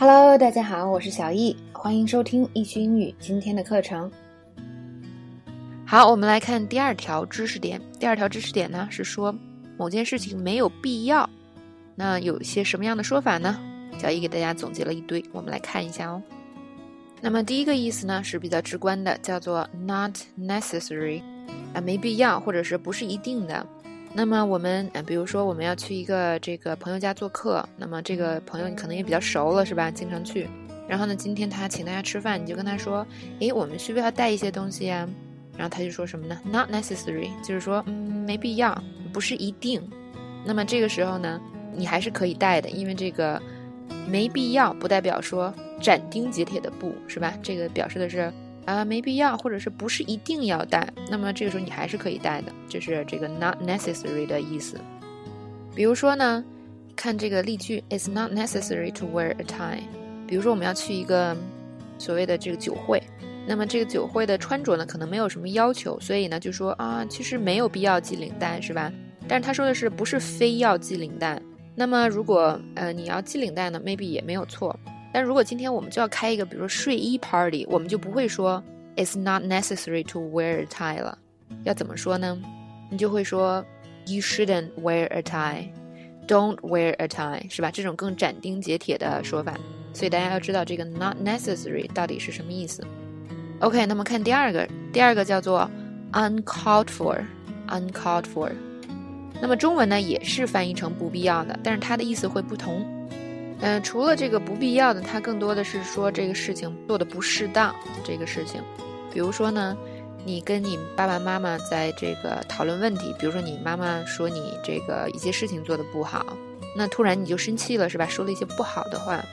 Hello，大家好，我是小易，欢迎收听易趣英语今天的课程。好，我们来看第二条知识点。第二条知识点呢是说某件事情没有必要。那有些什么样的说法呢？小易给大家总结了一堆，我们来看一下哦。那么第一个意思呢是比较直观的，叫做 not necessary，啊，没必要或者是不是一定的。那么我们，嗯，比如说我们要去一个这个朋友家做客，那么这个朋友你可能也比较熟了，是吧？经常去。然后呢，今天他请大家吃饭，你就跟他说，诶，我们需不需要带一些东西呀？然后他就说什么呢？Not necessary，就是说，嗯，没必要，不是一定。那么这个时候呢，你还是可以带的，因为这个没必要不代表说斩钉截铁的不是吧？这个表示的是。啊，没必要，或者是不是一定要带？那么这个时候你还是可以带的，就是这个 not necessary 的意思。比如说呢，看这个例句，It's not necessary to wear a tie。比如说我们要去一个所谓的这个酒会，那么这个酒会的穿着呢，可能没有什么要求，所以呢就说啊，其实没有必要系领带，是吧？但是他说的是不是非要系领带？那么如果呃你要系领带呢，maybe 也没有错。但如果今天我们就要开一个，比如说睡衣 party，我们就不会说 "It's not necessary to wear a tie" 了，要怎么说呢？你就会说 "You shouldn't wear a tie", "Don't wear a tie"，是吧？这种更斩钉截铁的说法。所以大家要知道这个 "not necessary" 到底是什么意思。OK，那么看第二个，第二个叫做 "uncalled for"，"uncalled for"。那么中文呢也是翻译成不必要的，但是它的意思会不同。嗯，除了这个不必要的，它更多的是说这个事情做的不适当。这个事情，比如说呢，你跟你爸爸妈妈在这个讨论问题，比如说你妈妈说你这个一些事情做的不好，那突然你就生气了，是吧？说了一些不好的话，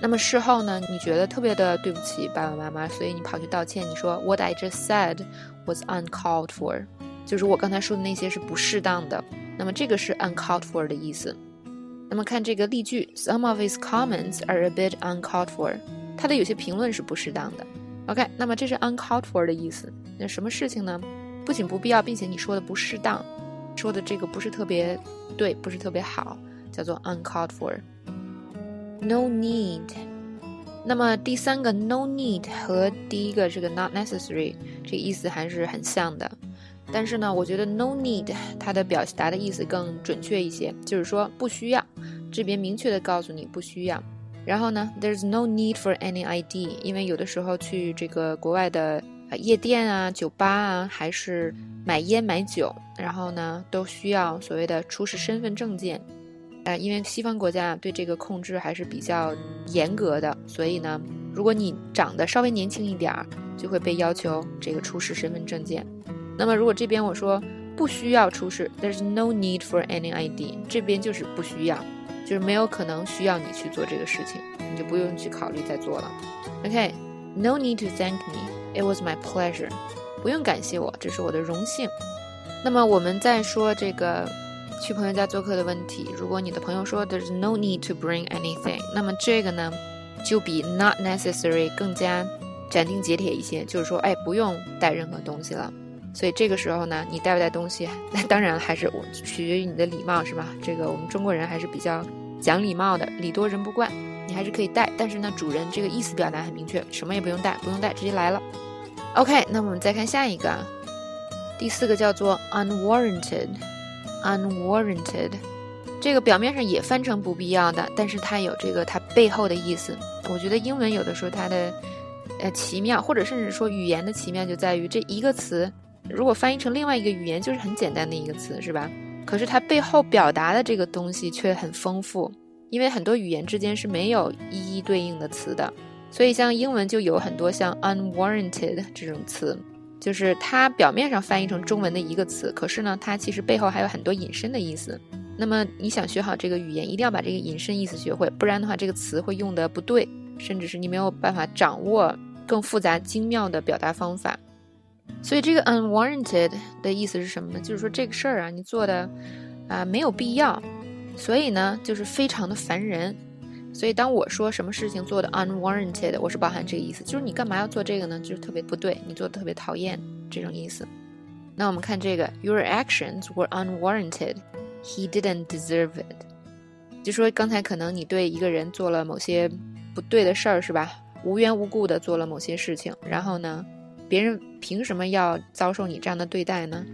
那么事后呢，你觉得特别的对不起爸爸妈妈，所以你跑去道歉，你说 What I just said was uncalled for，就是我刚才说的那些是不适当的。那么这个是 uncalled for 的意思。那么看这个例句，Some of his comments are a bit uncalled for。他的有些评论是不适当的。OK，那么这是 uncalled for 的意思。那什么事情呢？不仅不必要，并且你说的不适当，说的这个不是特别对，不是特别好，叫做 uncalled for。No need。那么第三个 no need 和第一个这个 not necessary 这个意思还是很像的。但是呢，我觉得 no need 它的表达的意思更准确一些，就是说不需要，这边明确的告诉你不需要。然后呢，there's no need for any ID，因为有的时候去这个国外的夜店啊、酒吧啊，还是买烟买酒，然后呢都需要所谓的出示身份证件。呃，因为西方国家对这个控制还是比较严格的，所以呢，如果你长得稍微年轻一点儿，就会被要求这个出示身份证件。那么，如果这边我说不需要出示，There's no need for any ID，这边就是不需要，就是没有可能需要你去做这个事情，你就不用去考虑再做了。OK，No need to thank me，It was my pleasure，不用感谢我，这是我的荣幸。那么我们再说这个去朋友家做客的问题，如果你的朋友说 There's no need to bring anything，那么这个呢就比 not necessary 更加斩钉截铁一些，就是说，哎，不用带任何东西了。所以这个时候呢，你带不带东西，那当然还是我取决于你的礼貌，是吧？这个我们中国人还是比较讲礼貌的，礼多人不怪。你还是可以带，但是呢，主人这个意思表达很明确，什么也不用带，不用带，直接来了。OK，那我们再看下一个，第四个叫做 unwarranted，unwarranted，这个表面上也翻成不必要的，但是它有这个它背后的意思。我觉得英文有的时候它的呃奇妙，或者甚至说语言的奇妙就在于这一个词。如果翻译成另外一个语言，就是很简单的一个词，是吧？可是它背后表达的这个东西却很丰富，因为很多语言之间是没有一一对应的词的，所以像英文就有很多像 unwarranted 这种词，就是它表面上翻译成中文的一个词，可是呢，它其实背后还有很多引申的意思。那么你想学好这个语言，一定要把这个引申意思学会，不然的话，这个词会用的不对，甚至是你没有办法掌握更复杂精妙的表达方法。所以这个 unwarranted 的意思是什么呢？就是说这个事儿啊，你做的啊没有必要，所以呢就是非常的烦人。所以当我说什么事情做的 unwarranted，我是包含这个意思，就是你干嘛要做这个呢？就是特别不对，你做的特别讨厌这种意思。那我们看这个，Your actions were unwarranted. He didn't deserve it. 就说刚才可能你对一个人做了某些不对的事儿，是吧？无缘无故的做了某些事情，然后呢，别人凭什么要遭受你这样的对待呢？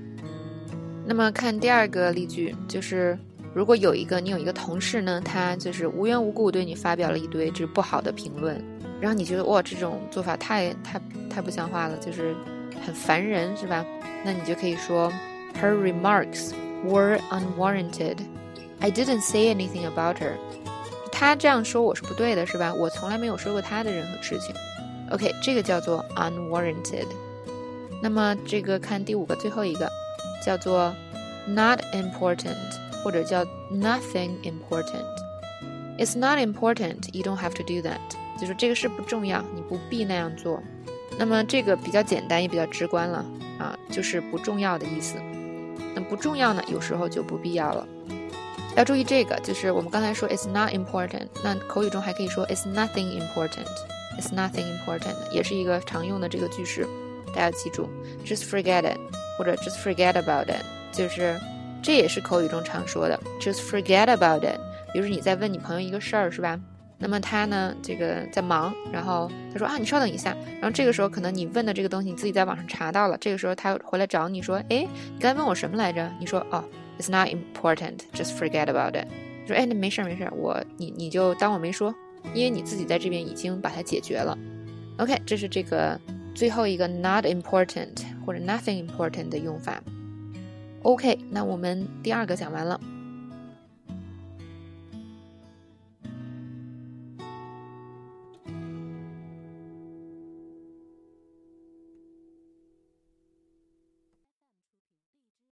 那么看第二个例句，就是如果有一个你有一个同事呢，他就是无缘无故对你发表了一堆就是不好的评论，然后你觉得哇这种做法太太太不像话了，就是很烦人，是吧？那你就可以说，Her remarks were unwarranted. I didn't say anything about her. 他这样说我是不对的，是吧？我从来没有说过他的任何事情。OK，这个叫做 unwarranted。那么这个看第五个最后一个，叫做 not important，或者叫 nothing important。It's not important. You don't have to do that。就是这个事不重要，你不必那样做。那么这个比较简单，也比较直观了啊，就是不重要的意思。那不重要呢，有时候就不必要了。要注意这个，就是我们刚才说 it's not important，那口语中还可以说 it's nothing important It's nothing important，也是一个常用的这个句式，大家记住，just forget it，或者 just forget about it，就是这也是口语中常说的，just forget about it。比如说你在问你朋友一个事儿，是吧？那么他呢，这个在忙，然后他说啊，你稍等一下，然后这个时候可能你问的这个东西你自己在网上查到了，这个时候他回来找你说，哎，你刚才问我什么来着？你说哦。It's not important. Just forget about it. 说，哎，那没事儿，没事儿，我你你就当我没说，因为你自己在这边已经把它解决了。OK，这是这个最后一个 not important 或者 nothing important 的用法。OK，那我们第二个讲完了。